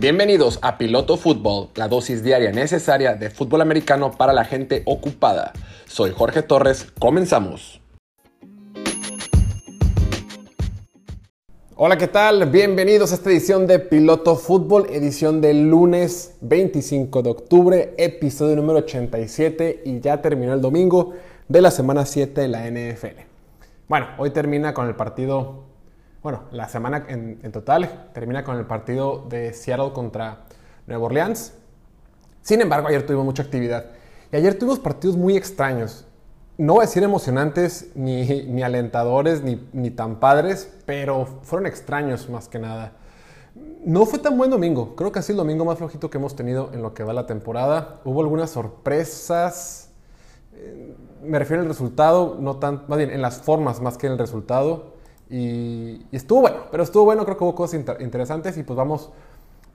Bienvenidos a Piloto Fútbol, la dosis diaria necesaria de fútbol americano para la gente ocupada. Soy Jorge Torres, comenzamos. Hola, ¿qué tal? Bienvenidos a esta edición de Piloto Fútbol, edición del lunes 25 de octubre, episodio número 87 y ya terminó el domingo de la semana 7 de la NFL. Bueno, hoy termina con el partido bueno, la semana en, total termina con el partido de Seattle contra Nueva Orleans. Sin embargo, ayer tuvimos mucha actividad. Y ayer tuvimos partidos muy extraños. No voy a decir emocionantes, ni, alentadores, ni, ni, tan padres, pero fueron extraños más que nada. No fue tan buen domingo. Creo que ha sido el domingo más flojito que hemos tenido en lo que va la temporada. Hubo algunas sorpresas. Eh, me refiero al resultado, no tan, más bien en las formas más que en el resultado. Y, estuvo bueno, pero estuvo bueno, creo que hubo cosas interesantes y pues vamos,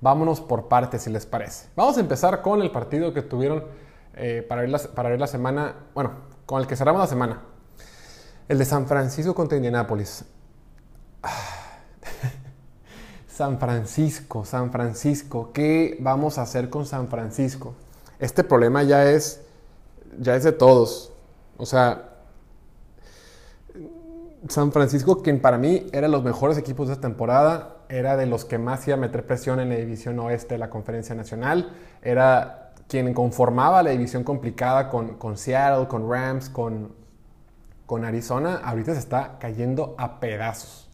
vámonos por partes si les parece. Vamos a empezar con el partido que tuvieron eh, para, ver la, para la semana, bueno, con el que cerramos la semana. El de San Francisco contra Indianápolis. San Francisco, San Francisco, ¿qué vamos a hacer con San Francisco? Este problema ya es, ya es de todos. O sea, San Francisco, quien para mí era de los mejores equipos de esta temporada, era de los que más iba a meter presión en la división oeste de la Conferencia Nacional, era quien conformaba la división complicada con, con Seattle, con Rams, con, con Arizona, ahorita se está cayendo a pedazos.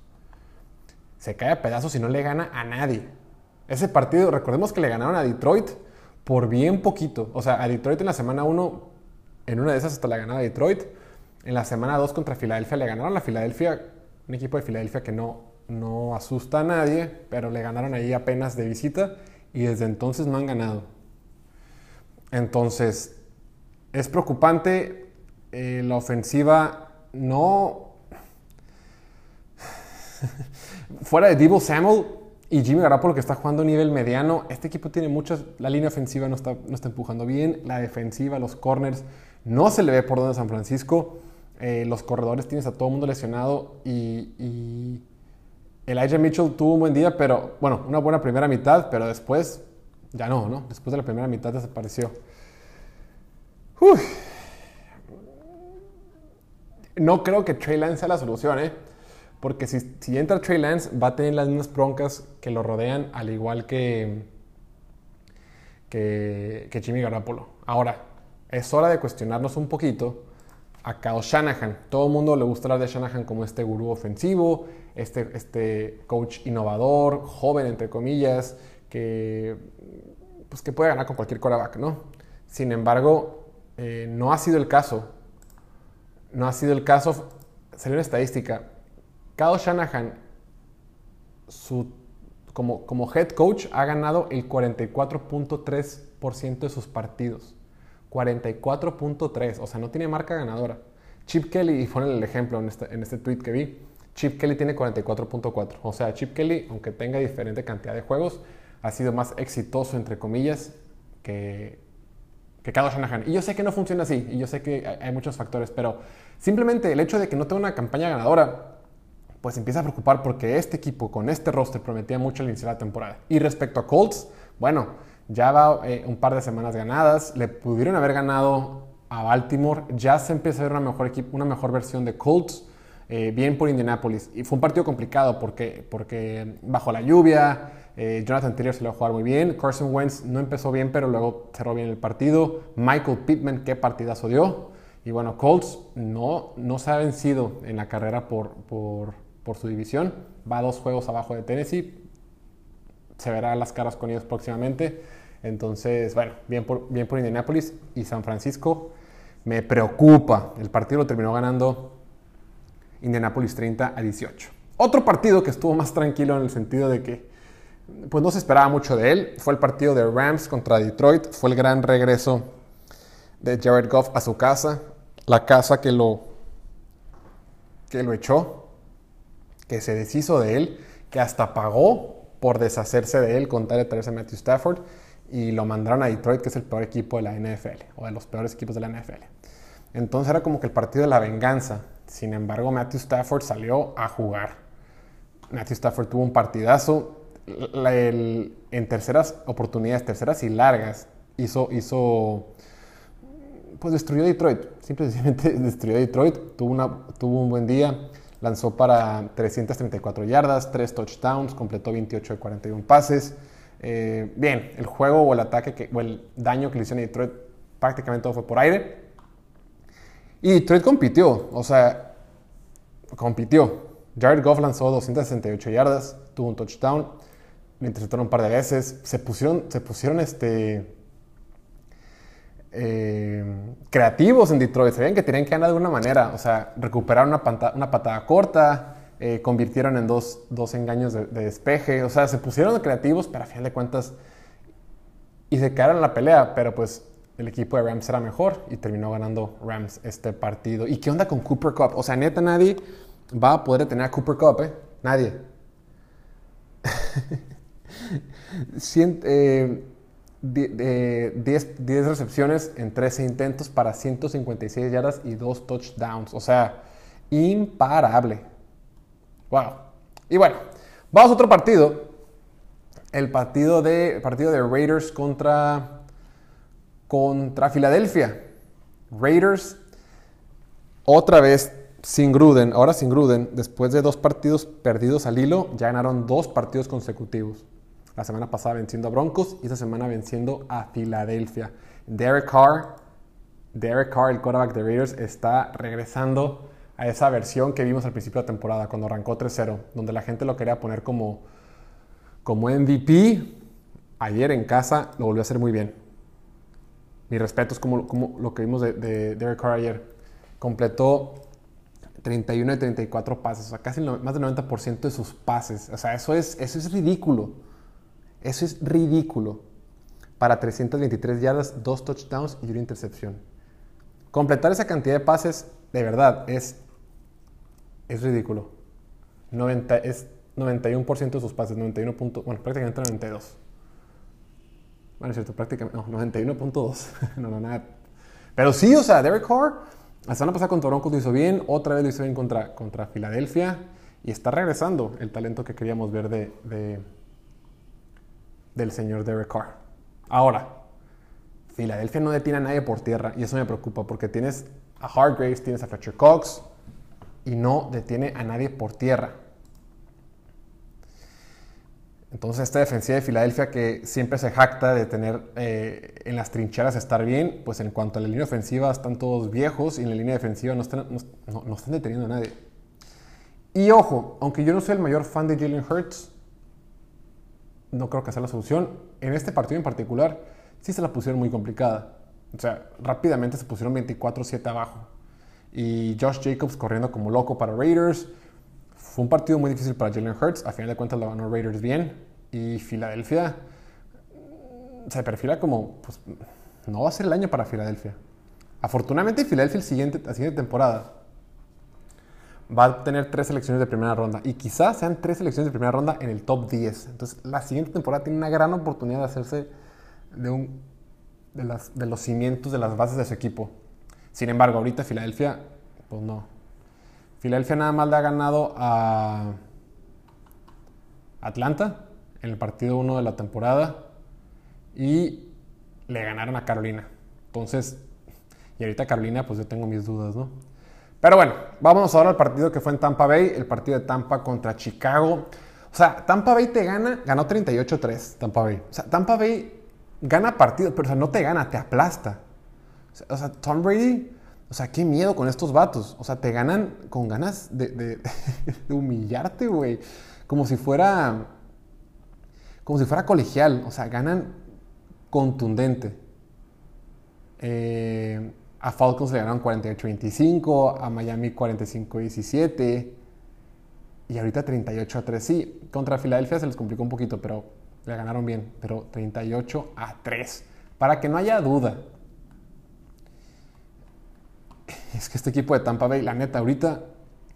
Se cae a pedazos y no le gana a nadie. Ese partido, recordemos que le ganaron a Detroit por bien poquito. O sea, a Detroit en la semana 1, en una de esas hasta la ganaba Detroit en la semana 2 contra Filadelfia le ganaron a Filadelfia, un equipo de Filadelfia que no, no asusta a nadie, pero le ganaron ahí apenas de visita y desde entonces no han ganado. Entonces, es preocupante. Eh, la ofensiva no. Fuera de Debo Samuel y Jimmy Garoppolo que está jugando a nivel mediano, este equipo tiene muchas. La línea ofensiva no está, no está empujando bien, la defensiva, los corners, no se le ve por donde San Francisco. Eh, los corredores tienes a todo el mundo lesionado y, y Elijah Mitchell tuvo un buen día, pero bueno, una buena primera mitad, pero después ya no, ¿no? Después de la primera mitad desapareció. No creo que Trey Lance sea la solución, ¿eh? Porque si, entra Trey Lance, va a tener las mismas broncas que lo rodean, al igual que, que, que Jimmy Garoppolo. Ahora, es hora de cuestionarnos un poquito a Kyle Shanahan. Todo el mundo le gusta hablar de Shanahan como este gurú ofensivo, este, este coach innovador, joven entre comillas, que, pues, que puede ganar con cualquier quarterback, ¿no? Sin embargo, eh, no ha sido el caso. No ha sido el caso. Salió una estadística. Kyle Shanahan, como, como head coach, ha ganado el 44.3% de sus partidos. 44.3, o sea, no tiene marca ganadora. Chip Kelly, y pone el ejemplo en este, en este tweet que vi, Chip Kelly tiene 44.4. O sea, Chip Kelly, aunque tenga diferente cantidad de juegos, ha sido más exitoso, entre comillas, que, que Kyle Shanahan. Y yo sé que no funciona así, y yo sé que hay muchos factores, pero simplemente el hecho de que no tenga una campaña ganadora, pues empieza a preocupar porque este equipo con este roster prometía mucho al iniciar la temporada. Y respecto a Colts, bueno, ya va eh, un par de semanas ganadas, le pudieron haber ganado a Baltimore, ya se empieza a ver una mejor, equipo, una mejor versión de Colts, eh, bien por Indianapolis. Y fue un partido complicado porque, porque bajo la lluvia, eh, Jonathan Taylor se lo va a jugar muy bien, Carson Wentz no empezó bien, pero luego cerró bien el partido, Michael Pittman, qué partidazo dio. Y bueno, Colts no, no se ha vencido en la carrera por, por, por su división, va dos juegos abajo de Tennessee, se verá las caras con ellos próximamente. Entonces, bueno, bien por, bien por y San Francisco. Me preocupa. El partido lo terminó ganando Indianapolis 30 a 18. Otro partido que estuvo más tranquilo en el sentido de que pues no se esperaba mucho de él fue el partido de Rams contra Detroit. Fue el gran regreso de Jared Goff a su casa, la casa que lo que lo echó, que se deshizo de él, que hasta pagó por deshacerse de él con tal de traerse a Matthew Stafford y lo mandaron a Detroit, que es el peor equipo de la NFL, o de los peores equipos de la NFL. Entonces era como que el partido de la venganza. Sin embargo, Matthew Stafford salió a jugar. Matthew Stafford tuvo un partidazo. en terceras oportunidades, terceras y largas, hizo, hizo pues destruyó Detroit. Simplemente destruyó Detroit. Tuvo, una, tuvo un buen día. Lanzó para 334 yardas, 3 touchdowns, completó 28 de 41 pases. Eh, bien, el juego o el ataque que, o el daño que le hicieron a Detroit prácticamente todo fue por aire. Y Detroit compitió, o sea, compitió. Jared Goff lanzó 268 yardas, tuvo un touchdown, le interceptaron un par de veces, se pusieron, se pusieron este, eh, creativos en Detroit, sabían que tenían que ganar de alguna manera, o sea, recuperaron una, una patada corta, eh, convirtieron en dos, dos engaños de, despeje, o sea, se pusieron creativos, pero a final de cuentas, y se quedaron en la pelea, pero pues el equipo de Rams era mejor y terminó ganando Rams este partido. ¿Y qué onda con Cooper Cup? O sea, neta, nadie va a poder detener a Cooper Cup, ¿eh? Nadie. 10 eh, recepciones en 13 intentos para 156 yardas y 2 touchdowns. O sea, imparable. Wow. Y bueno, vamos a otro partido. El partido de, partido de Raiders contra, contra Filadelfia. Raiders, otra vez sin Gruden, ahora sin Gruden, después de dos partidos perdidos al hilo, ya ganaron dos partidos consecutivos. La semana pasada venciendo a Broncos y esta semana venciendo a Filadelfia. Derek Carr, Derek Carr, el quarterback de Raiders, está regresando a esa versión que vimos al principio de la temporada, cuando arrancó 3-0, donde la gente lo quería poner como, como MVP. Ayer en casa lo volvió a hacer muy bien. Mi respeto es como, como lo que vimos de, de Derek Carr ayer. Completó 31 de 34 pases, o sea, casi más del 90% de sus pases. O sea, eso es, eso es ridículo. Eso es ridículo. Para 323 yardas, dos touchdowns y una intercepción. Completar esa cantidad de pases, de verdad, es, es ridículo. 90, es 91% de sus pases, 91. bueno, prácticamente 92. Bueno, es cierto, prácticamente, no, 91.2. no, no, nada. Pero sí, o sea, Derek Carr la semana pasada contra Broncos lo hizo bien, otra vez lo hizo bien contra, contra Filadelfia y está regresando el talento que queríamos ver de, del señor Derek Carr. Ahora, Filadelfia no detiene a nadie por tierra y eso me preocupa porque tienes a Hargraves, tienes a Fletcher Cox y no detiene a nadie por tierra. Entonces esta defensiva de Filadelfia que siempre se jacta de tener eh, en las trincheras estar bien, pues en cuanto a la línea ofensiva están todos viejos y en la línea defensiva no están, no, están deteniendo a nadie. Y ojo, aunque yo no soy el mayor fan de Jalen Hurts, no creo que sea la solución. En este partido en particular, sí se la pusieron muy complicada. O sea, rápidamente se pusieron 24-7 abajo. Y Josh Jacobs corriendo como loco para Raiders. Fue un partido muy difícil para Jalen Hurts. A final de cuentas lo ganó Raiders bien. Y Filadelfia se perfila como, pues, no va a ser el año para Filadelfia. Afortunadamente Filadelfia el siguiente, la siguiente temporada va a tener tres selecciones de primera ronda. Y quizás sean tres selecciones de primera ronda en el top 10. Entonces la siguiente temporada tiene una gran oportunidad de hacerse de, un, de, de los cimientos, de las bases de su equipo. Sin embargo, ahorita Filadelfia, pues no. Filadelfia nada más le ha ganado a Atlanta en el partido 1 de la temporada y le ganaron a Carolina. Entonces, y ahorita Carolina, pues yo tengo mis dudas, ¿no? Pero bueno, vámonos ahora al partido que fue en Tampa Bay, el partido de Tampa contra Chicago. O sea, Tampa Bay te gana, ganó 38-3, Tampa Bay. O sea, Tampa Bay gana partidos, pero o sea, no te gana, te aplasta. O sea, Tom Brady o sea, qué miedo con estos vatos. O sea, te ganan con ganas de, humillarte, güey. Como si fuera. Como si fuera colegial. O sea, ganan contundente. Eh, a Falcons le ganaron 48-25, a Miami 45-17 y ahorita 38 3. Sí, contra Filadelfia se les complicó un poquito, pero le ganaron bien, pero 38 a 3. Para que no haya duda, es que este equipo de Tampa Bay, la neta, ahorita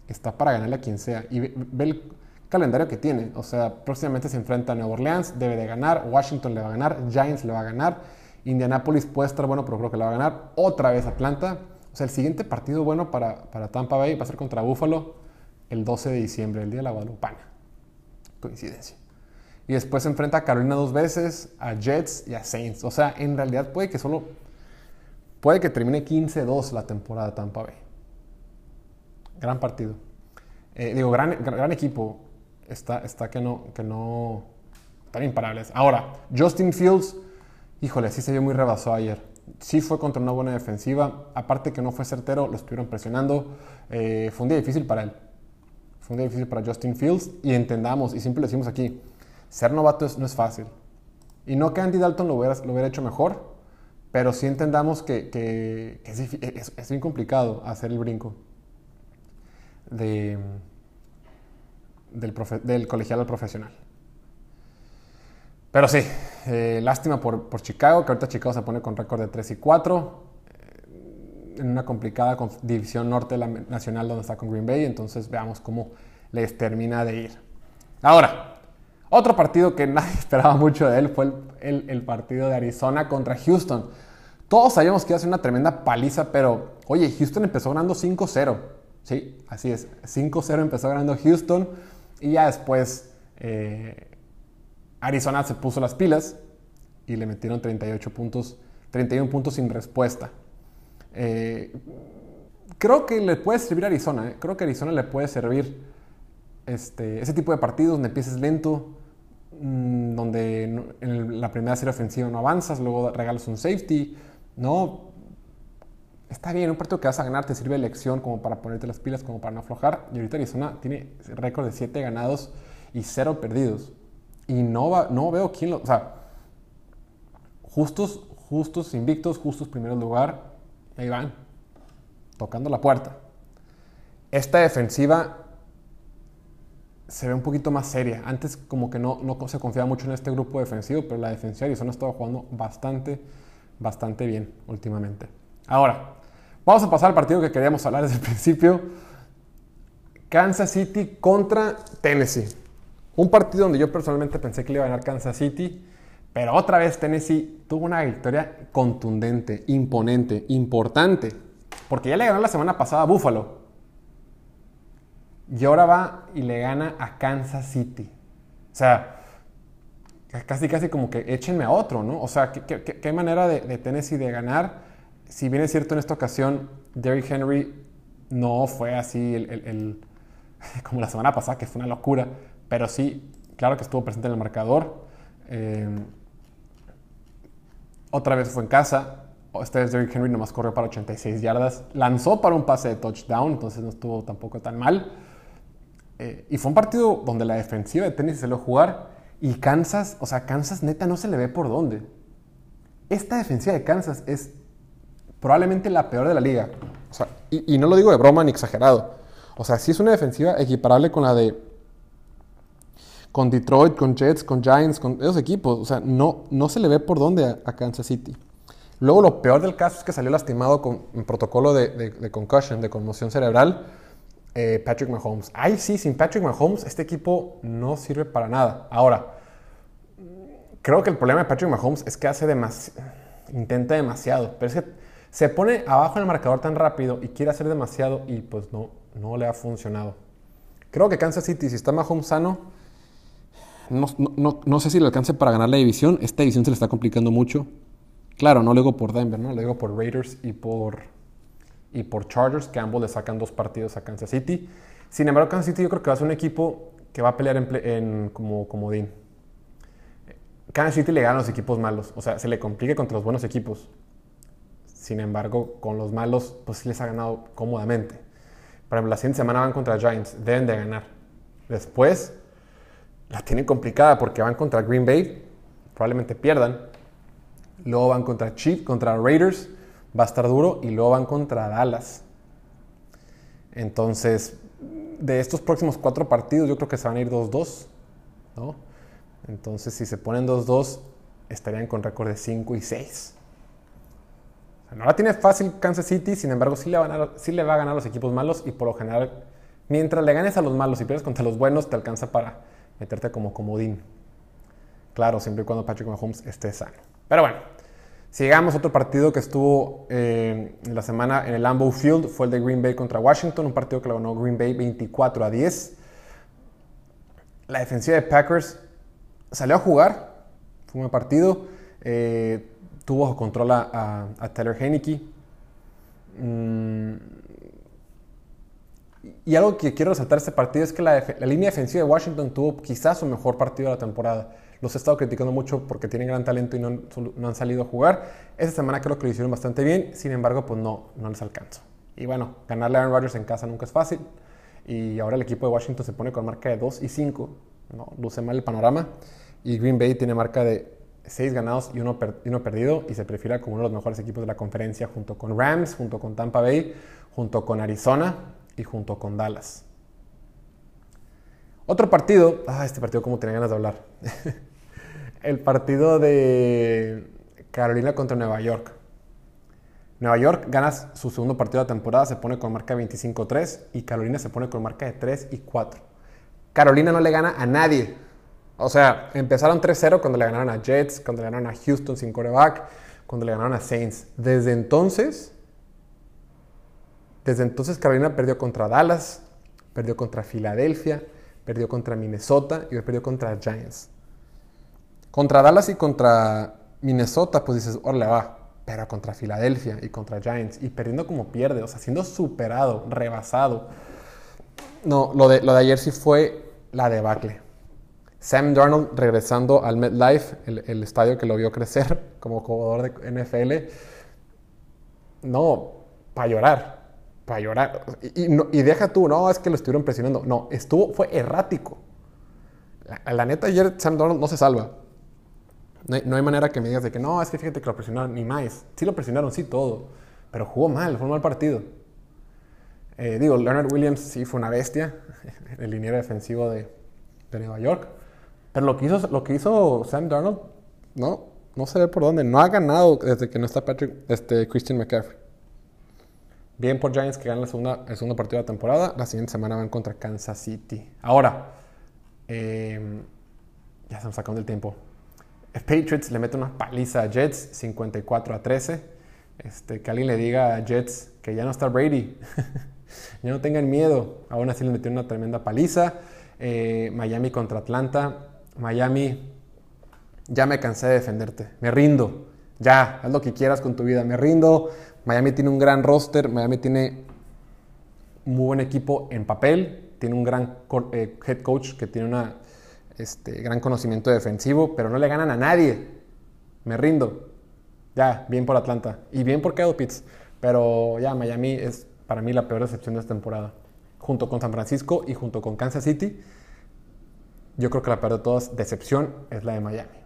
está para ganarle a quien sea. Y ve, el calendario que tiene. O sea, próximamente se enfrenta a Nueva Orleans, debe de ganar. Washington le va a ganar. Giants le va a ganar. Indianapolis puede estar bueno, pero creo que le va a ganar. Otra vez Atlanta. O sea, el siguiente partido bueno para, para Tampa Bay va a ser contra Buffalo el 12 de diciembre, el día de la Guadalupana. Coincidencia. Y después se enfrenta a Carolina dos veces, a Jets y a Saints. O sea, en realidad puede que solo. Puede que termine 15-2 la temporada Tampa Bay. Gran partido. Eh, digo, gran, gran, equipo. Está, está que no. Que no están imparables. Ahora, Justin Fields. Híjole, sí se vio muy rebasado ayer. Sí fue contra una buena defensiva. Aparte que no fue certero, lo estuvieron presionando. Eh, fue un día difícil para él. Fue un día difícil para Justin Fields. Y entendamos, y siempre lo decimos aquí ser novato no es fácil. Y no que Andy Dalton lo hubiera, hecho mejor, pero sí entendamos que, es, es, bien complicado hacer el brinco de, del, del, colegial al profesional. Pero sí, eh, lástima por, por, Chicago, que ahorita Chicago se pone con récord de 3 y 4, eh, en una complicada división norte de la nacional donde está con Green Bay, entonces veamos cómo les termina de ir. Ahora, otro partido que nadie esperaba mucho de él fue el, partido de Arizona contra Houston. Todos sabíamos que iba a ser una tremenda paliza, pero oye, Houston empezó ganando 5-0. Sí, así es. 5-0 empezó ganando Houston y ya después eh, Arizona se puso las pilas y le metieron 38 puntos, 31 puntos sin respuesta. Eh, creo que le puede servir a Arizona. ¿eh? Creo que Arizona le puede servir este, ese tipo de partidos donde empieces lento, Mm, donde en la primera serie ofensiva no avanzas, luego regalas un safety, no. Está bien, un partido que vas a ganar te sirve de lección como para ponerte las pilas, como para no aflojar. Y ahorita Arizona tiene récord de 7 ganados y 0 perdidos. Y no, va, no veo quién lo. O sea, justos, justos, invictos, justos primer lugar. Ahí van, tocando la puerta. Esta defensiva se ve un poquito más seria. Antes como que no, no se confiaba mucho en este grupo defensivo, pero la defensiva de Arizona ha estado jugando bastante, bastante bien últimamente. Ahora, vamos a pasar al partido que queríamos hablar desde el principio. Kansas City contra Tennessee. Un partido donde yo personalmente pensé que le iba a ganar Kansas City, pero otra vez Tennessee tuvo una victoria contundente, imponente, importante, porque ya le ganó la semana pasada a Buffalo. Y ahora va y le gana a Kansas City. O sea, casi casi como que échenme a otro, ¿no? O sea, ¿qué, manera de, de, Tennessee de ganar? Si bien es cierto en esta ocasión, Derrick Henry no fue así el, como la semana pasada, que fue una locura, pero sí, claro que estuvo presente en el marcador. Eh, otra vez fue en casa. Esta vez Derrick Henry nomás corrió para 86 yardas. Lanzó para un pase de touchdown, entonces no estuvo tampoco tan mal. Eh, y fue un partido donde la defensiva de tenis se lo jugar y Kansas, o sea, Kansas neta no se le ve por dónde. Esta defensiva de Kansas es probablemente la peor de la liga. O sea, y, no lo digo de broma ni exagerado. O sea, sí es una defensiva equiparable con la de. Con Detroit, con Jets, con Giants, con esos equipos. O sea, no, no se le ve por dónde a, Kansas City. Luego, lo peor del caso es que salió lastimado con un protocolo de, de concussion, de conmoción cerebral eh, Patrick Mahomes. Ay, sí, sin Patrick Mahomes este equipo no sirve para nada. Ahora, creo que el problema de Patrick Mahomes es que hace demasiado, intenta demasiado, pero es que se pone abajo en el marcador tan rápido y quiere hacer demasiado y pues no, no le ha funcionado. Creo que Kansas City, si está Mahomes sano, no, no, sé si le alcance para ganar la división. Esta división se le está complicando mucho. Claro, no lo digo por Denver, ¿no? Lo digo por Raiders y por y por Chargers, que ambos le sacan dos partidos a Kansas City. Sin embargo, Kansas City yo creo que va a ser un equipo que va a pelear en, como comodín. Kansas City le gana los equipos malos, o sea, se le complica contra los buenos equipos. Sin embargo, con los malos, pues sí les ha ganado cómodamente. Por ejemplo, la siguiente semana van contra Giants, deben de ganar. Después, la tienen complicada porque van contra Green Bay, probablemente pierdan. Luego van contra Chiefs, contra Raiders, va a estar duro y luego van contra Dallas. Entonces, de estos próximos cuatro partidos, yo creo que se van a ir 2-2, ¿no? Entonces, si se ponen 2-2, estarían con récord de 5 y 6. no la tiene fácil Kansas City, sin embargo, sí le, va a sí le va a ganar a los equipos malos y por lo general, mientras le ganes a los malos y pierdes contra los buenos, te alcanza para meterte como comodín. Claro, siempre y cuando Patrick Mahomes esté sano. Pero bueno, Sigamos, otro partido que estuvo eh, en la semana en el Lambeau Field fue el de Green Bay contra Washington, un partido que lo ganó Green Bay 24 a 10. La defensiva de Packers salió a jugar, fue un buen partido, eh, tuvo control a, a, Taylor y algo que quiero resaltar este partido es que la, línea defensiva de Washington tuvo quizás su mejor partido de la temporada. Los he estado criticando mucho porque tienen gran talento y no, han salido a jugar. Esta semana creo que lo hicieron bastante bien, sin embargo, pues no, no les alcanzó. Y bueno, ganarle a Aaron Rodgers en casa nunca es fácil. Y ahora el equipo de Washington se pone con marca de 2 y 5. ¿no? Luce mal el panorama. Y Green Bay tiene marca de 6 ganados y uno, uno perdido y se prefiere como uno de los mejores equipos de la conferencia junto con Rams, junto con Tampa Bay, junto con Arizona y junto con Dallas. Otro partido, ah, este partido como tenía ganas de hablar. el partido de Carolina contra Nueva York. Nueva York gana su segundo partido de la temporada, se pone con marca 25-3 y Carolina se pone con marca de 3 y 4. Carolina no le gana a nadie. O sea, empezaron 3-0 cuando le ganaron a Jets, cuando le ganaron a Houston sin coreback, cuando le ganaron a Saints. Desde entonces, desde entonces Carolina perdió contra Dallas, perdió contra Filadelfia, perdió contra Minnesota y perdió contra Giants. Contra Dallas y contra Minnesota, pues dices, órale, va. Pero contra Filadelfia y contra Giants y perdiendo como pierde, o sea, siendo superado, rebasado. No, lo de, lo de ayer sí fue la debacle. Sam Darnold regresando al MetLife, el, el estadio que lo vio crecer como jugador de NFL. No, para llorar para llorar. Y, deja tú, no, es que lo estuvieron presionando. No, estuvo, fue errático. La, neta, ayer Sam Donald no se salva. No hay, manera que me digas de que no, es que fíjate que lo presionaron, ni más. Sí lo presionaron, sí, todo. Pero jugó mal, fue un mal partido. Eh, digo, Leonard Williams sí fue una bestia, el liniero defensivo de, de, Nueva York. Pero lo que, hizo, lo que hizo Sam Darnold, no, no se ve por dónde. No ha ganado desde que no está Patrick, este, Christian McCaffrey. Bien por Giants que ganan la segunda, el segundo partido de la temporada. La siguiente semana van contra Kansas City. Ahora, em, ya estamos sacando el tiempo. Patriots le mete una paliza a Jets, 54 a 13. Este, que alguien le diga a Jets que ya no está Brady. ya no tengan miedo. Aún así le metieron una tremenda paliza. Eh, Miami contra Atlanta. Miami, ya me cansé de defenderte. Me rindo. Ya, haz lo que quieras con tu vida. Me rindo. Miami tiene un gran roster, Miami tiene muy buen equipo en papel, tiene un gran eh, head coach que tiene un este, gran conocimiento defensivo, pero no le ganan a nadie. Me rindo. Ya, bien por Atlanta y bien por Kyle Pitts, pero ya Miami es para mí la peor decepción de esta temporada. Junto con San Francisco y junto con Kansas City, yo creo que la peor de todas decepción es la de Miami.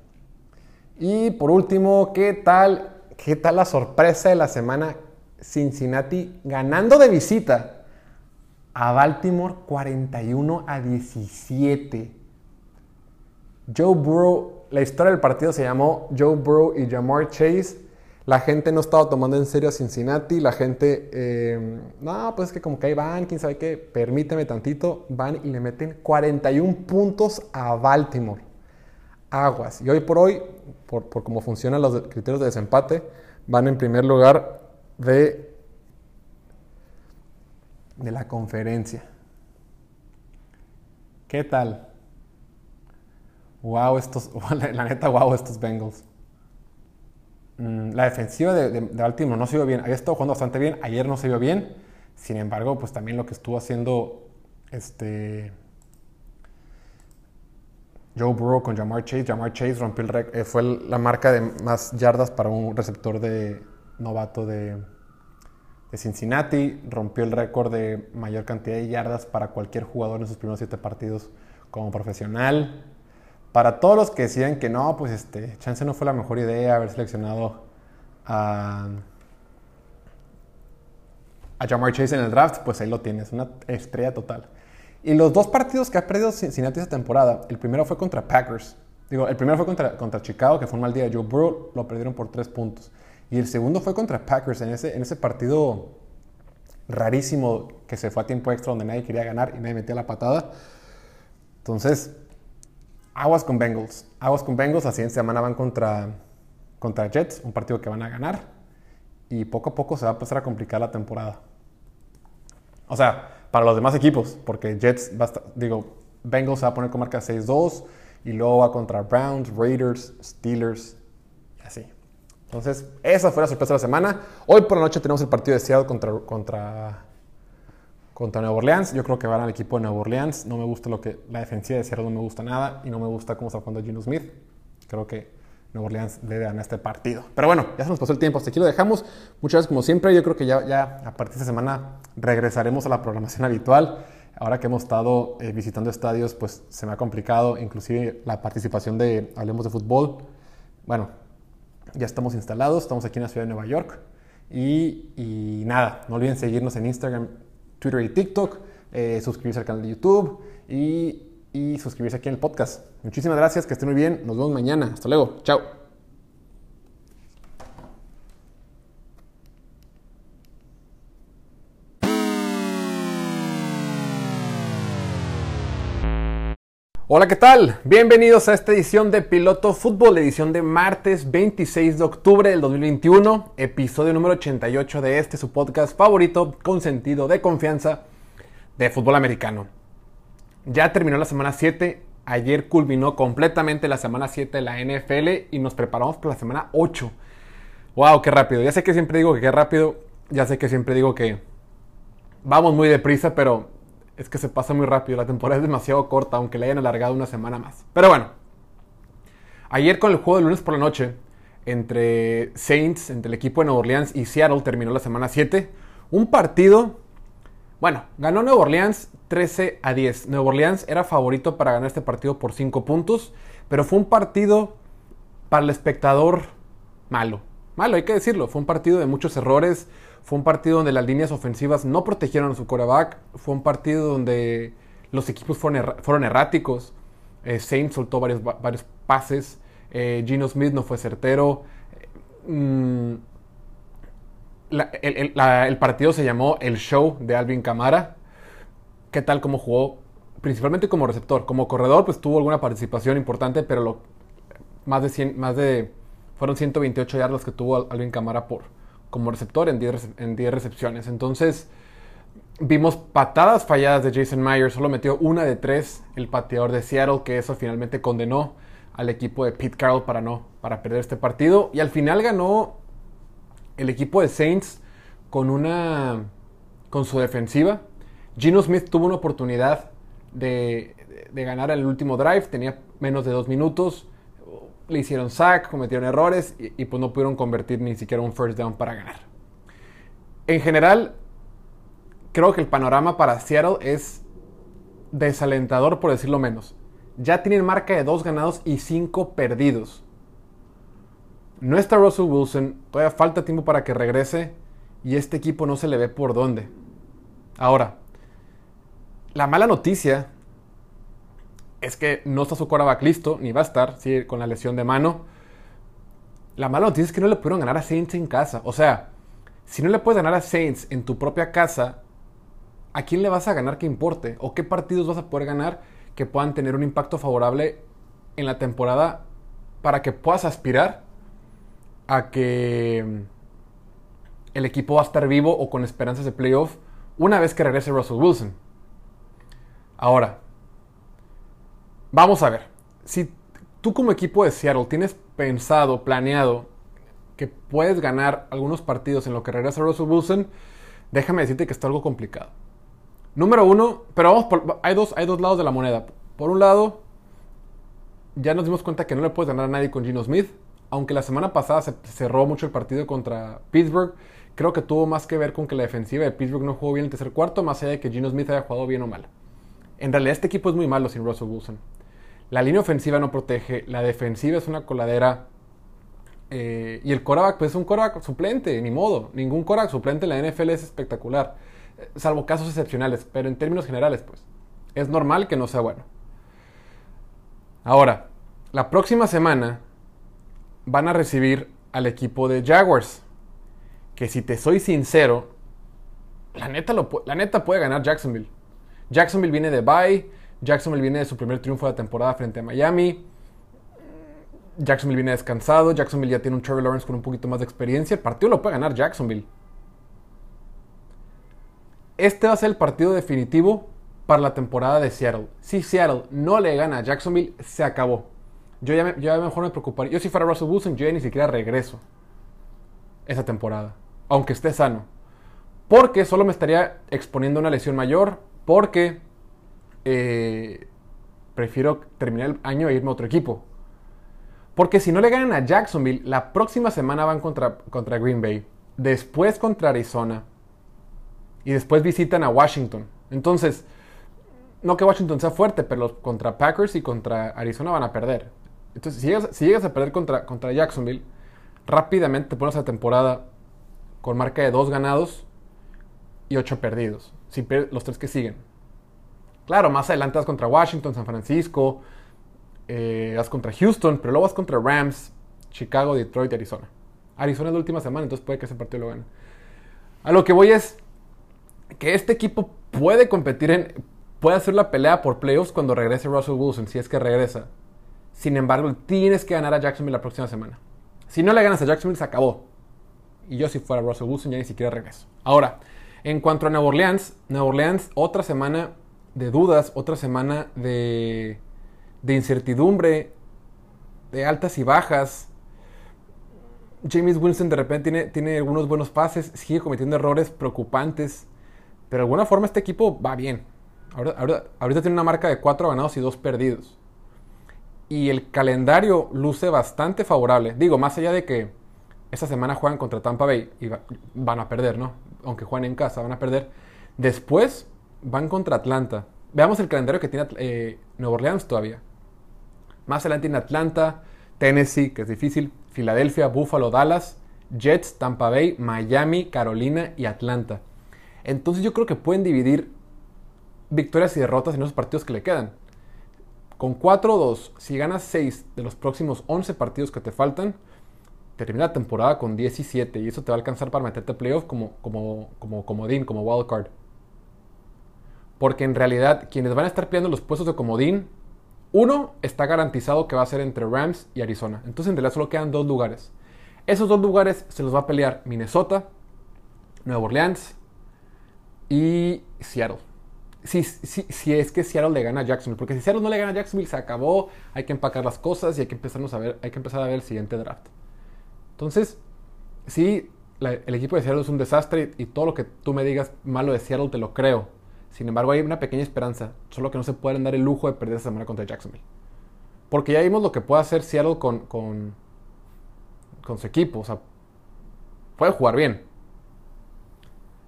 Y por último, ¿qué tal ¿Qué tal la sorpresa de la semana? Cincinnati ganando de visita a Baltimore 41 a 17. Joe Burrow, la historia del partido se llamó Joe Burrow y Jamar Chase. La gente no estaba tomando en serio a Cincinnati. La gente, eh, no, pues es que como que ahí van, quién sabe qué. Permíteme tantito. Van y le meten 41 puntos a Baltimore aguas. Y hoy por hoy, por, cómo funcionan los criterios de desempate, van en primer lugar de, de la conferencia. ¿Qué tal? Wow, estos, la, neta, wow, estos Bengals. Mm, la defensiva de, de, no se vio bien. Había estado jugando bastante bien. Ayer no se vio bien. Sin embargo, pues también lo que estuvo haciendo este, Joe Burrow con Jamar Chase. Jamar Chase rompió el eh, fue la marca de más yardas para un receptor de novato de, Cincinnati. Rompió el récord de mayor cantidad de yardas para cualquier jugador en sus primeros siete partidos como profesional. Para todos los que decían que no, pues este, chance no fue la mejor idea haber seleccionado a, a Jamar Chase en el draft, pues ahí lo tienes, una estrella total. Y los dos partidos que ha perdido Cincinnati esta temporada, el primero fue contra Packers. Digo, el primero fue contra, contra Chicago, que fue un mal día Joe Burrow, lo perdieron por tres puntos. Y el segundo fue contra Packers, en ese, en ese partido rarísimo que se fue a tiempo extra donde nadie quería ganar y nadie metía la patada. Entonces, aguas con Bengals. Aguas con Bengals, así en semana van contra, contra Jets, un partido que van a ganar. Y poco a poco se va a empezar a complicar la temporada. O sea, para los demás equipos, porque Jets, va a digo, Bengals va a poner con marca 6-2 y luego va contra Browns, Raiders, Steelers así. Entonces, esa fue la sorpresa de la semana. Hoy por la noche tenemos el partido de Seattle contra, contra, contra Nueva Orleans. Yo creo que van al equipo de Nueva Orleans. No me gusta lo que la defensiva de Seattle, no me gusta nada y no me gusta cómo está jugando Gino Smith. Creo que Nueva Orleans le dan este partido. Pero bueno, ya se nos pasó el tiempo, hasta aquí lo dejamos. Muchas gracias como siempre, yo creo que ya, ya a partir de esta semana regresaremos a la programación habitual. Ahora que hemos estado eh, visitando estadios, pues se me ha complicado, inclusive la participación de Hablemos de Fútbol. Bueno, ya estamos instalados, estamos aquí en la ciudad de Nueva York. Y, nada, no olviden seguirnos en Instagram, Twitter y TikTok, eh, suscribirse al canal de YouTube y y suscribirse aquí en el podcast. Muchísimas gracias, que estén muy bien. Nos vemos mañana. Hasta luego. Chao. Hola, ¿qué tal? Bienvenidos a esta edición de Piloto Fútbol, edición de martes 26 de octubre del 2021, episodio número 88 de este su podcast favorito con sentido de confianza de fútbol americano. Ya terminó la semana 7. Ayer culminó completamente la semana 7 de la NFL y nos preparamos para la semana 8. ¡Wow! ¡Qué rápido! Ya sé que siempre digo que qué rápido. Ya sé que siempre digo que vamos muy deprisa, pero es que se pasa muy rápido. La temporada es demasiado corta, aunque le hayan alargado una semana más. Pero bueno, ayer con el juego de lunes por la noche entre Saints, entre el equipo de Nueva Orleans y Seattle, terminó la semana 7. Un partido bueno, ganó Nueva Orleans 13 a 10. Nueva Orleans era favorito para ganar este partido por 5 puntos, pero fue un partido para el espectador malo. Malo, hay que decirlo. Fue un partido de muchos errores. Fue un partido donde las líneas ofensivas no protegieron a su quarterback. Fue un partido donde los equipos fueron, erráticos. Eh, Saints soltó varios, pases. Eh, Gino Smith no fue certero. El, partido se llamó El Show de Alvin Camara. ¿Qué tal como jugó? Principalmente como receptor. Como corredor, pues tuvo alguna participación importante, pero lo, más, de 100, más de. Fueron 128 yardas que tuvo Alvin Camara por, como receptor en 10, en 10 recepciones. Entonces, vimos patadas falladas de Jason Myers. Solo metió una de tres el pateador de Seattle, que eso finalmente condenó al equipo de Pete Carroll para no para perder este partido. Y al final ganó el equipo de Saints con una con su defensiva. Gino Smith tuvo una oportunidad de, ganar en el último drive, tenía menos de dos minutos, le hicieron sack, cometieron errores y, y, pues no pudieron convertir ni siquiera un first down para ganar. En general, creo que el panorama para Seattle es desalentador por decirlo menos. Ya tienen marca de dos ganados y cinco perdidos. No está Russell Wilson, todavía falta tiempo para que regrese y este equipo no se le ve por dónde. Ahora, la mala noticia es que no está su quarterback listo, ni va a estar, sí, con la lesión de mano. La mala noticia es que no le pudieron ganar a Saints en casa. O sea, si no le puedes ganar a Saints en tu propia casa, ¿a quién le vas a ganar que importe? ¿O qué partidos vas a poder ganar que puedan tener un impacto favorable en la temporada para que puedas aspirar a que el equipo va a estar vivo o con esperanzas de playoff una vez que regrese Russell Wilson. Ahora, vamos a ver. Si tú como equipo de Seattle tienes pensado, planeado que puedes ganar algunos partidos en lo que regresa Russell Wilson, déjame decirte que está algo complicado. Número uno, pero vamos hay, dos, hay dos lados de la moneda. Por un lado, ya nos dimos cuenta que no le puedes ganar a nadie con Gino Smith aunque la semana pasada se cerró mucho el partido contra Pittsburgh, creo que tuvo más que ver con que la defensiva de Pittsburgh no jugó bien el tercer cuarto, más allá de que Gino Smith haya jugado bien o mal. En realidad este equipo es muy malo sin Russell Wilson. La línea ofensiva no protege, la defensiva es una coladera. Eh, y el coreback, pues es un coreback suplente, ni modo. Ningún coreback suplente en la NFL es espectacular. Eh, salvo casos excepcionales, pero en términos generales, pues es normal que no sea bueno. Ahora, la próxima semana van a recibir al equipo de Jaguars. Que si te soy sincero, la neta, la neta puede ganar Jacksonville. Jacksonville viene de bye. Jacksonville viene de su primer triunfo de temporada frente a Miami. Jacksonville viene descansado. Jacksonville ya tiene un Trevor Lawrence con un poquito más de experiencia. El partido lo puede ganar Jacksonville. Este va a ser el partido definitivo para la temporada de Seattle. Si Seattle no le gana a Jacksonville, se acabó. Yo ya, me, yo mejor me preocuparía. Yo si fuera Russell Wilson, yo ya ni siquiera regreso esa temporada. Aunque esté sano. Porque solo me estaría exponiendo una lesión mayor. Porque eh, prefiero terminar el año e irme a otro equipo. Porque si no le ganan a Jacksonville, la próxima semana van contra, contra Green Bay. Después contra Arizona. Y después visitan a Washington. Entonces, no que Washington sea fuerte, pero contra Packers y contra Arizona van a perder. Entonces, si llegas, a perder contra, contra Jacksonville, rápidamente te pones a temporada con marca de dos ganados y ocho perdidos. Si los tres que siguen. Claro, más adelante vas contra Washington, San Francisco, eh, vas contra Houston, pero luego vas contra Rams, Chicago, Detroit y Arizona. Arizona es la última semana, entonces puede que ese partido lo gane. A lo que voy es que este equipo puede competir en, puede hacer la pelea por playoffs cuando regrese Russell Wilson, si es que regresa. Sin embargo, tienes que ganar a Jacksonville la próxima semana. Si no le ganas a Jacksonville, se acabó. Y yo si fuera Russell Wilson ya ni siquiera regreso. Ahora, en cuanto a Nueva Orleans, Nueva Orleans, otra semana de dudas, otra semana de, incertidumbre, de altas y bajas. James Winston de repente tiene, tiene algunos buenos pases, sigue cometiendo errores preocupantes. Pero de alguna forma este equipo va bien. ahorita tiene una marca de 4 ganados y 2 perdidos. Y el calendario luce bastante favorable. Digo, más allá de que esta semana juegan contra Tampa Bay y van a perder, ¿no? Aunque jueguen en casa, van a perder. Después van contra Atlanta. Veamos el calendario que tiene eh, Nueva Orleans todavía. Más adelante tiene Atlanta, Tennessee, que es difícil, Filadelfia, Buffalo, Dallas, Jets, Tampa Bay, Miami, Carolina y Atlanta. Entonces yo creo que pueden dividir victorias y derrotas en esos partidos que le quedan. Con 4-2, si ganas 6 de los próximos 11 partidos que te faltan, termina la temporada con 17 y eso te va a alcanzar para meterte a playoff como, como, como comodín, como wildcard. Porque en realidad quienes van a estar peleando los puestos de comodín, uno está garantizado que va a ser entre Rams y Arizona. Entonces en realidad solo quedan dos lugares. Esos dos lugares se los va a pelear Minnesota, Nueva Orleans y Seattle. Si, si, es que Seattle le gana a Jacksonville, porque si Seattle no le gana a Jacksonville, se acabó, hay que empacar las cosas y hay que, empezarnos a ver, hay que empezar a ver el siguiente draft. Entonces, sí, el equipo de Seattle es un desastre y todo lo que tú me digas malo de Seattle te lo creo. Sin embargo, hay una pequeña esperanza, solo que no se pueden dar el lujo de perder esa semana contra Jacksonville. Porque ya vimos lo que puede hacer Seattle con, con, con su equipo. O sea, puede jugar bien.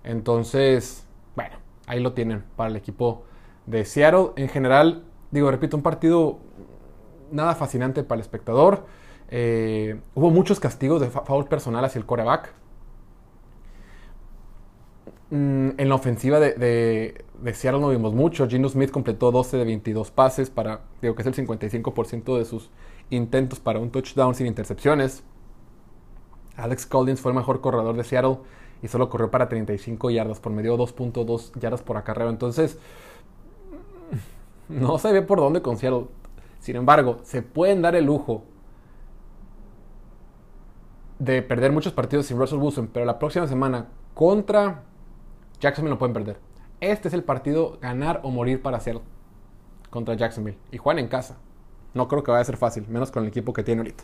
Entonces, bueno, ahí lo tienen para el equipo de Seattle. En general, digo, repito, un partido nada fascinante para el espectador. Eh, hubo muchos castigos de foul personal hacia el coreback. Mm, en la ofensiva de, Seattle no vimos mucho. Gino Smith completó 12 de 22 pases para, digo que es el 55% de sus intentos para un touchdown sin intercepciones. Alex Collins fue el mejor corredor de Seattle y solo corrió para 35 yardas, por medio 2.2 yardas por acarreo. Entonces, no se ve por dónde con Seattle. Sin embargo, se pueden dar el lujo de perder muchos partidos sin Russell Wilson, pero la próxima semana contra Jacksonville no pueden perder. Este es el partido ganar o morir para Seattle contra Jacksonville. Y juegan en casa. No creo que vaya a ser fácil, menos con el equipo que tiene ahorita.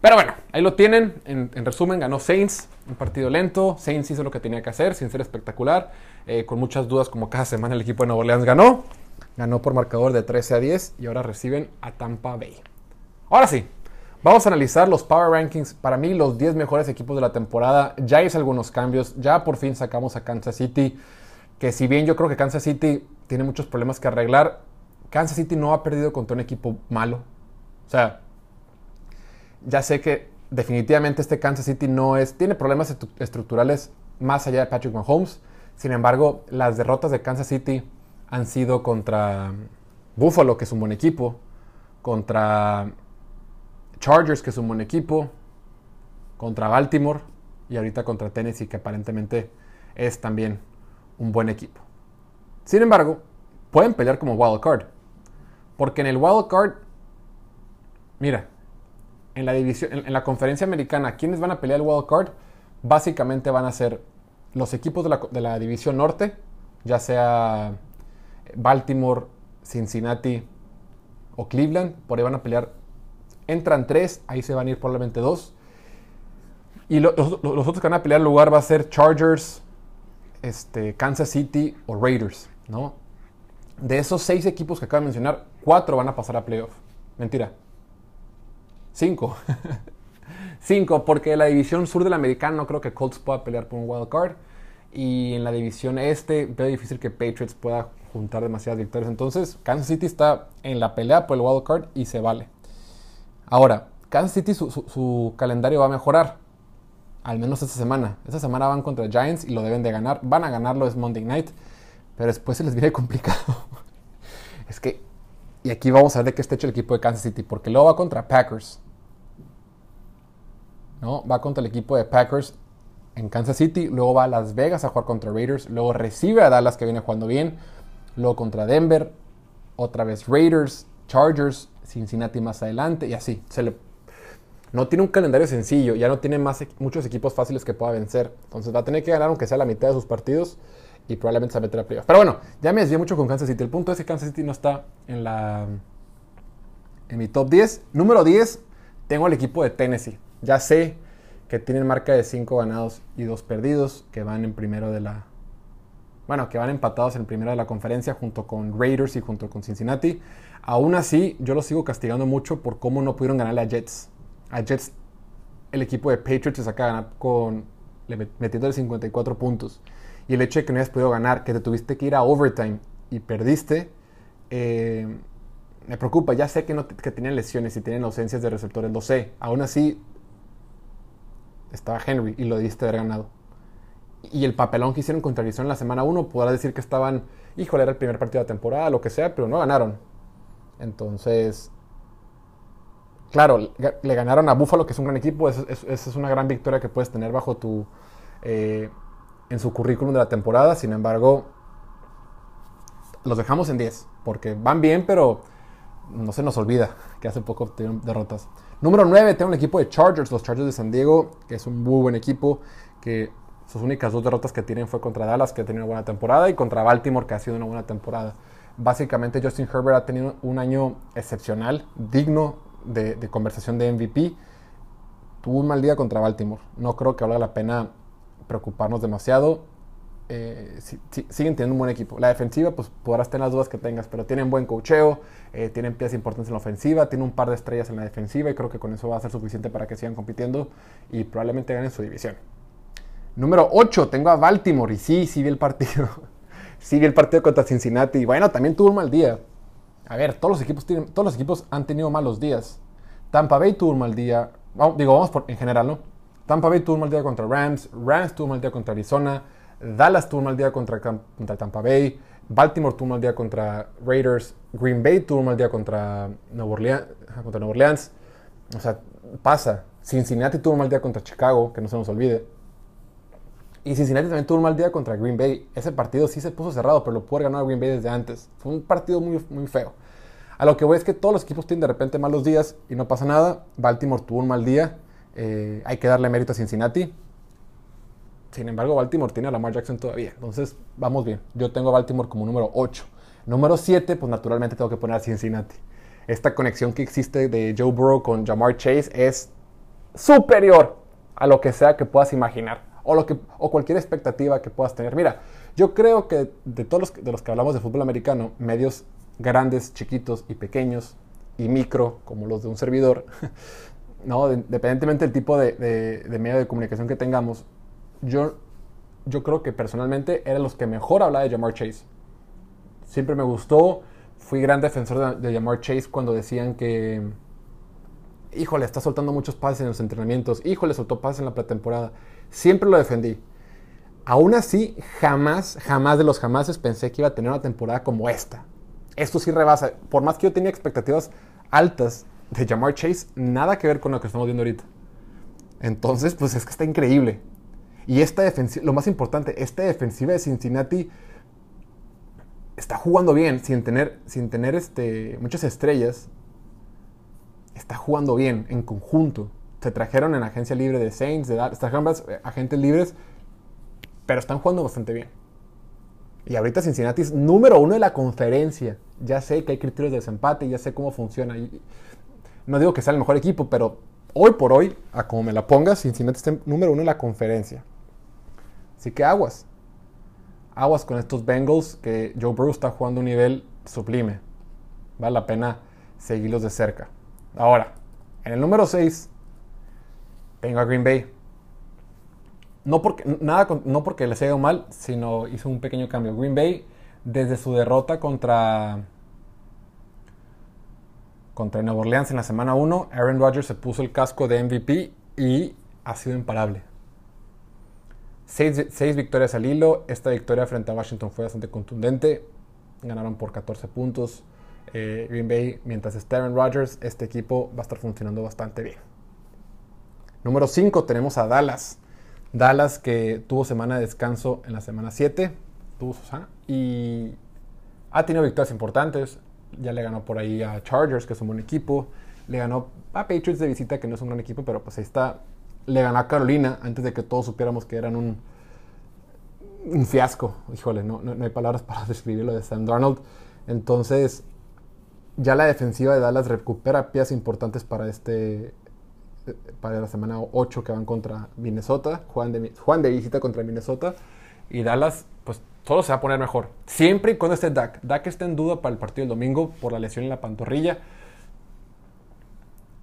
Pero bueno, ahí lo tienen. En, resumen, ganó Saints, un partido lento. Saints hizo lo que tenía que hacer, sin ser espectacular. Eh, con muchas dudas, como cada semana el equipo de Nueva Orleans ganó. Ganó por marcador de 13 a 10 y ahora reciben a Tampa Bay. Ahora sí, vamos a analizar los Power Rankings. Para mí, los 10 mejores equipos de la temporada. Ya hice algunos cambios. Ya por fin sacamos a Kansas City. Que si bien yo creo que Kansas City tiene muchos problemas que arreglar, Kansas City no ha perdido contra un equipo malo. O sea, ya sé que definitivamente este Kansas City no es, tiene problemas estructurales más allá de Patrick Mahomes. Sin embargo, las derrotas de Kansas City han sido contra Buffalo, que es un buen equipo, contra Chargers, que es un buen equipo, contra Baltimore y ahorita contra Tennessee, que aparentemente es también un buen equipo. Sin embargo, pueden pelear como wild card, porque en el wild card, mira, en la, división, en, la conferencia americana, ¿quiénes van a pelear el wild card? Básicamente van a ser los equipos de la, división norte, ya sea Baltimore, Cincinnati o Cleveland. Por ahí van a pelear. Entran tres, ahí se van a ir probablemente dos. Y los, otros que van a pelear el lugar va a ser Chargers, este, Kansas City o Raiders, ¿no? De esos seis equipos que acabo de mencionar, cuatro van a pasar a playoff. Mentira. Cinco. Cinco, porque la división sur del americano no creo que Colts pueda pelear por un wild card. Y en la división este veo difícil que Patriots pueda juntar demasiadas victorias. Entonces, Kansas City está en la pelea por el wild card y se vale. Ahora, Kansas City su, calendario va a mejorar. Al menos esta semana. Esta semana van contra Giants y lo deben de ganar. Van a ganarlo, es Monday Night. Pero después se les viene complicado. es que... Y aquí vamos a ver de qué está hecho el equipo de Kansas City. Porque luego va contra Packers. ¿No? Va contra el equipo de Packers en Kansas City, luego va a Las Vegas a jugar contra Raiders, luego recibe a Dallas que viene jugando bien, luego contra Denver, otra vez Raiders, Chargers, Cincinnati más adelante y así. Se le... No tiene un calendario sencillo, ya no tiene más, muchos equipos fáciles que pueda vencer. Entonces va a tener que ganar aunque sea la mitad de sus partidos y probablemente se va a meter a playoff. Pero bueno, ya me desvié mucho con Kansas City. El punto es que Kansas City no está en la en mi top 10. Número 10, tengo el equipo de Tennessee. Ya sé que tienen marca de 5 ganados y 2 perdidos, que van en primero de la... Bueno, que van empatados en primero de la conferencia junto con Raiders y junto con Cincinnati. Aún así, yo los sigo castigando mucho por cómo no pudieron ganarle a Jets. A Jets, el equipo de Patriots se saca a ganar con metiéndole 54 puntos. Y el hecho de que no hayas podido ganar, que te tuviste que ir a overtime y perdiste, eh, me preocupa. Ya sé que, no, que tenían lesiones y tienen ausencias de receptores, lo sé. Aún así, estaba Henry y lo diste haber ganado. Y el papelón que hicieron contra Arizona en la semana 1, podrá decir que estaban, híjole, era el primer partido de la temporada, lo que sea, pero no ganaron. Entonces, claro, le ganaron a Buffalo, que es un gran equipo, esa es, una gran victoria que puedes tener bajo tu, eh, en su currículum de la temporada, sin embargo, los dejamos en 10, porque van bien, pero no se nos olvida que hace poco tuvieron derrotas. Número 9, tengo un equipo de Chargers, los Chargers de San Diego, que es un muy buen equipo, que sus únicas dos derrotas que tienen fue contra Dallas, que ha tenido una buena temporada, y contra Baltimore, que ha sido una buena temporada. Básicamente Justin Herbert ha tenido un año excepcional, digno de, conversación de MVP. Tuvo un mal día contra Baltimore. No creo que valga la pena preocuparnos demasiado. Eh, siguen teniendo un buen equipo. La defensiva, pues podrás tener las dudas que tengas, pero tienen buen cocheo, eh, tienen piezas importantes en la ofensiva, tienen un par de estrellas en la defensiva y creo que con eso va a ser suficiente para que sigan compitiendo y probablemente ganen su división. Número 8, tengo a Baltimore y sí, sí vi el partido. sí vi el partido contra Cincinnati y bueno, también tuvo un mal día. A ver, todos los equipos, tienen, todos los equipos han tenido malos días. Tampa Bay tuvo un mal día, digo, vamos por, en general, ¿no? Tampa Bay tuvo un mal día contra Rams, Rams tuvo un mal día contra Arizona, Dallas tuvo un mal día contra, contra Tampa Bay. Baltimore tuvo un mal día contra Raiders. Green Bay tuvo un mal día contra Nueva Orleans. O sea, pasa. Cincinnati tuvo un mal día contra Chicago, que no se nos olvide. Y Cincinnati también tuvo un mal día contra Green Bay. Ese partido sí se puso cerrado, pero lo pudo ganar Green Bay desde antes. Fue un partido muy, muy feo. A lo que voy es que todos los equipos tienen de repente malos días y no pasa nada. Baltimore tuvo un mal día. Eh, hay que darle mérito a Cincinnati. Sin embargo, Baltimore tiene a Lamar Jackson todavía. Entonces, vamos bien. Yo tengo a Baltimore como número 8. Número 7, pues naturalmente tengo que poner a Cincinnati. Esta conexión que existe de Joe Burrow con Jamar Chase es superior a lo que sea que puedas imaginar o, lo que, o cualquier expectativa que puedas tener. Mira, yo creo que de todos los, de los que hablamos de fútbol americano, medios grandes, chiquitos y pequeños y micro, como los de un servidor, ¿no? independientemente del tipo de, de medio de comunicación que tengamos, yo, yo creo que personalmente era los que mejor hablaba de Jamar Chase. Siempre me gustó, fui gran defensor de, Jamar Chase cuando decían que, híjole, está soltando muchos pases en los entrenamientos, híjole, soltó pases en la pretemporada. Siempre lo defendí. Aún así, jamás, jamás de los jamases pensé que iba a tener una temporada como esta. Esto sí rebasa. Por más que yo tenía expectativas altas de Jamar Chase, nada que ver con lo que estamos viendo ahorita. Entonces, pues es que está increíble. Y esta defensiva, lo más importante, esta defensiva de Cincinnati está jugando bien, sin tener, sin tener este, muchas estrellas. Está jugando bien en conjunto. Se trajeron en agencia libre de Saints, de trajeron eh, agentes libres, pero están jugando bastante bien. Y ahorita Cincinnati es número uno de la conferencia. Ya sé que hay criterios de desempate, ya sé cómo funciona. no digo que sea el mejor equipo, pero hoy por hoy, a como me la pongas, Cincinnati está número uno en la conferencia. Así que aguas. Aguas con estos Bengals que Joe Burrow está jugando un nivel sublime. Vale la pena seguirlos de cerca. Ahora, en el número 6, tengo a Green Bay. No porque, nada, no porque les haya ido mal, sino hizo un pequeño cambio. Green Bay, desde su derrota contra, contra Nueva Orleans en la semana 1, Aaron Rodgers se puso el casco de MVP y ha sido imparable. Seis, seis, victorias al hilo. Esta victoria frente a Washington fue bastante contundente. Ganaron por 14 puntos. Eh, Green Bay, mientras esté Aaron Rodgers, este equipo va a estar funcionando bastante bien. Número 5 tenemos a Dallas. Dallas que tuvo semana de descanso en la semana 7. Tuvo y ha tenido victorias importantes. Ya le ganó por ahí a Chargers, que es un buen equipo. Le ganó a Patriots de visita, que no es un gran equipo, pero pues ahí está. Le ganó a Carolina antes de que todos supiéramos que eran un, un fiasco. Híjole, no, no, hay palabras para describirlo de Sam Darnold. Entonces, ya la defensiva de Dallas recupera piezas importantes para este para la semana 8 que van contra Minnesota, Juan de, Juan de visita contra Minnesota y Dallas pues solo se va a poner mejor, siempre y cuando esté Dak. Dak está en duda para el partido del domingo por la lesión en la pantorrilla.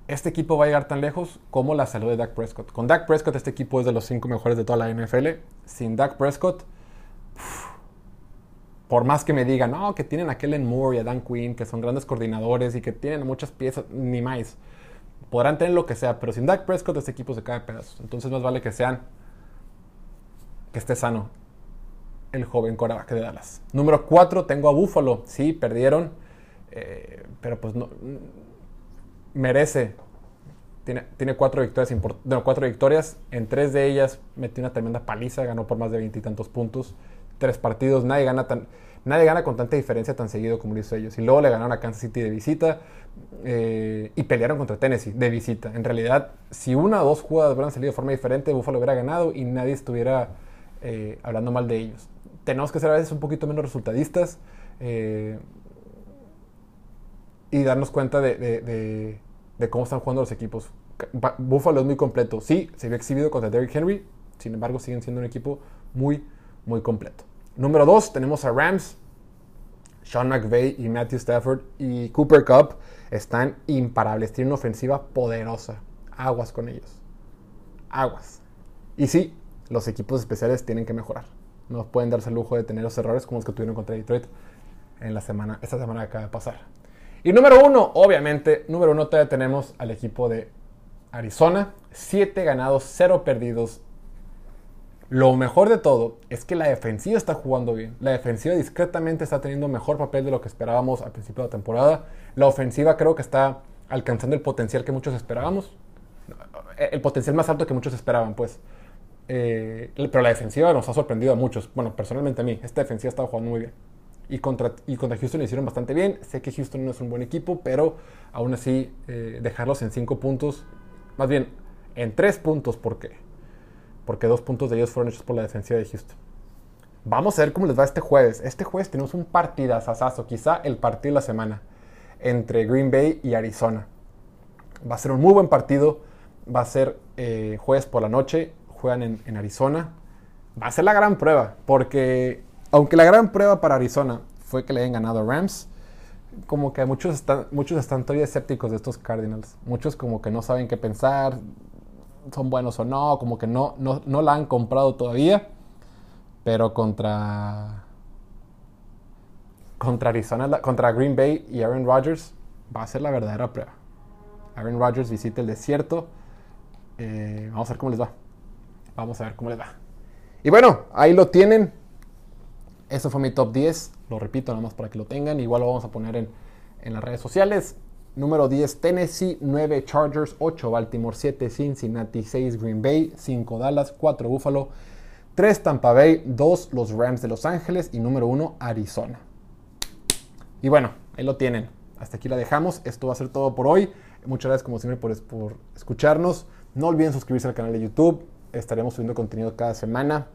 Este equipo va a llegar tan lejos como la salud de Dak Prescott. Con Dak Prescott este equipo es de los 5 mejores de toda la NFL. Sin Dak Prescott, por más que me digan, no, que tienen a Kellen Moore y a Dan Quinn, que son grandes coordinadores y que tienen muchas piezas, ni más podrán tener lo que sea, pero sin Dak Prescott este equipo se cae a pedazos. Entonces más vale que sean, que esté sano el joven coreback de Dallas. Número 4 tengo a Buffalo. Sí, perdieron, eh, pero pues no, merece. Tiene, tiene cuatro, victorias no, cuatro victorias. En tres de ellas metió una tremenda paliza, ganó por más de veintitantos puntos. Tres partidos, nadie gana tan Nadie gana con tanta diferencia tan seguido como lo hizo ellos. Y luego le ganaron a Kansas City de visita eh, y pelearon contra Tennessee de visita. En realidad, si una o dos jugadas hubieran salido de forma diferente, Buffalo hubiera ganado y nadie estuviera eh, hablando mal de ellos. Tenemos que ser a veces un poquito menos resultadistas eh, y darnos cuenta de, de, cómo están jugando los equipos. Buffalo es muy completo. Sí, se había exhibido contra Derrick Henry, sin embargo siguen siendo un equipo muy, muy completo. Número 2 tenemos a Rams. Sean McVay y Matthew Stafford y Cooper Cup están imparables. Tienen una ofensiva poderosa. Aguas con ellos. Aguas. Y sí, los equipos especiales tienen que mejorar. No pueden darse el lujo de tener los errores como los que tuvieron contra Detroit en la semana, esta semana que acaba de pasar. Y número uno, obviamente, número uno todavía tenemos al equipo de Arizona. 7 ganados, 0 perdidos lo mejor de todo es que la defensiva está jugando bien. La defensiva discretamente está teniendo mejor papel de lo que esperábamos al principio de la temporada. La ofensiva creo que está alcanzando el potencial que muchos esperábamos. El potencial más alto que muchos esperaban, pues. Eh, pero la defensiva nos ha sorprendido a muchos. Bueno, personalmente a mí. Esta defensiva estaba jugando muy bien. Y contra, y contra Houston lo hicieron bastante bien. Sé que Houston no es un buen equipo, pero aún así eh, dejarlos en 5 puntos. Más bien, en 3 puntos, ¿por qué? porque dos puntos de ellos fueron hechos por la defensiva de Houston. Vamos a ver cómo les va este jueves. Este jueves tenemos un partidazazazo, quizá el partido de la semana, entre Green Bay y Arizona. Va a ser un muy buen partido. Va a ser eh, jueves por la noche. Juegan en, Arizona. Va a ser la gran prueba, porque aunque la gran prueba para Arizona fue que le hayan ganado Rams, como que muchos están, muchos están todavía escépticos de estos Cardinals. Muchos como que no saben qué pensar, son buenos o no, como que no, no, la han comprado todavía. Pero contra. Contra Arizona, contra Green Bay y Aaron Rodgers va a ser la verdadera prueba. Aaron Rodgers visita el desierto. Eh, vamos a ver cómo les va. Vamos a ver cómo les va. Y bueno, ahí lo tienen. Eso fue mi top 10. Lo repito nada más para que lo tengan. Igual lo vamos a poner en, en las redes sociales. Número 10, Tennessee, 9 Chargers, 8 Baltimore, 7 Cincinnati, 6 Green Bay, 5 Dallas, 4 Buffalo, 3 Tampa Bay, 2 los Rams de Los Ángeles y número 1 Arizona. Y bueno, ahí lo tienen. Hasta aquí la dejamos. Esto va a ser todo por hoy. Muchas gracias como siempre por, por escucharnos. No olviden suscribirse al canal de YouTube. Estaremos subiendo contenido cada semana.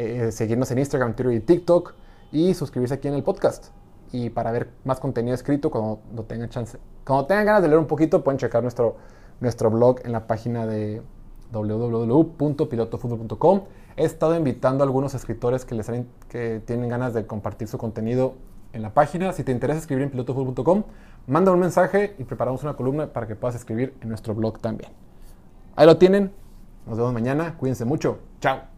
Eh, seguirnos en Instagram, Twitter y TikTok. y suscribirse aquí en el podcast. Y para ver más contenido escrito cuando, tengan chance. Cuando tengan ganas de leer un poquito, pueden checar nuestro, nuestro blog en la página de www.pilotofutbol.com. He estado invitando a algunos escritores que, les, tienen ganas de compartir su contenido en la página. Si te interesa escribir en pilotofutbol.com, manda un mensaje y preparamos una columna para que puedas escribir en nuestro blog también. Ahí lo tienen. Nos vemos mañana. Cuídense mucho. Chao.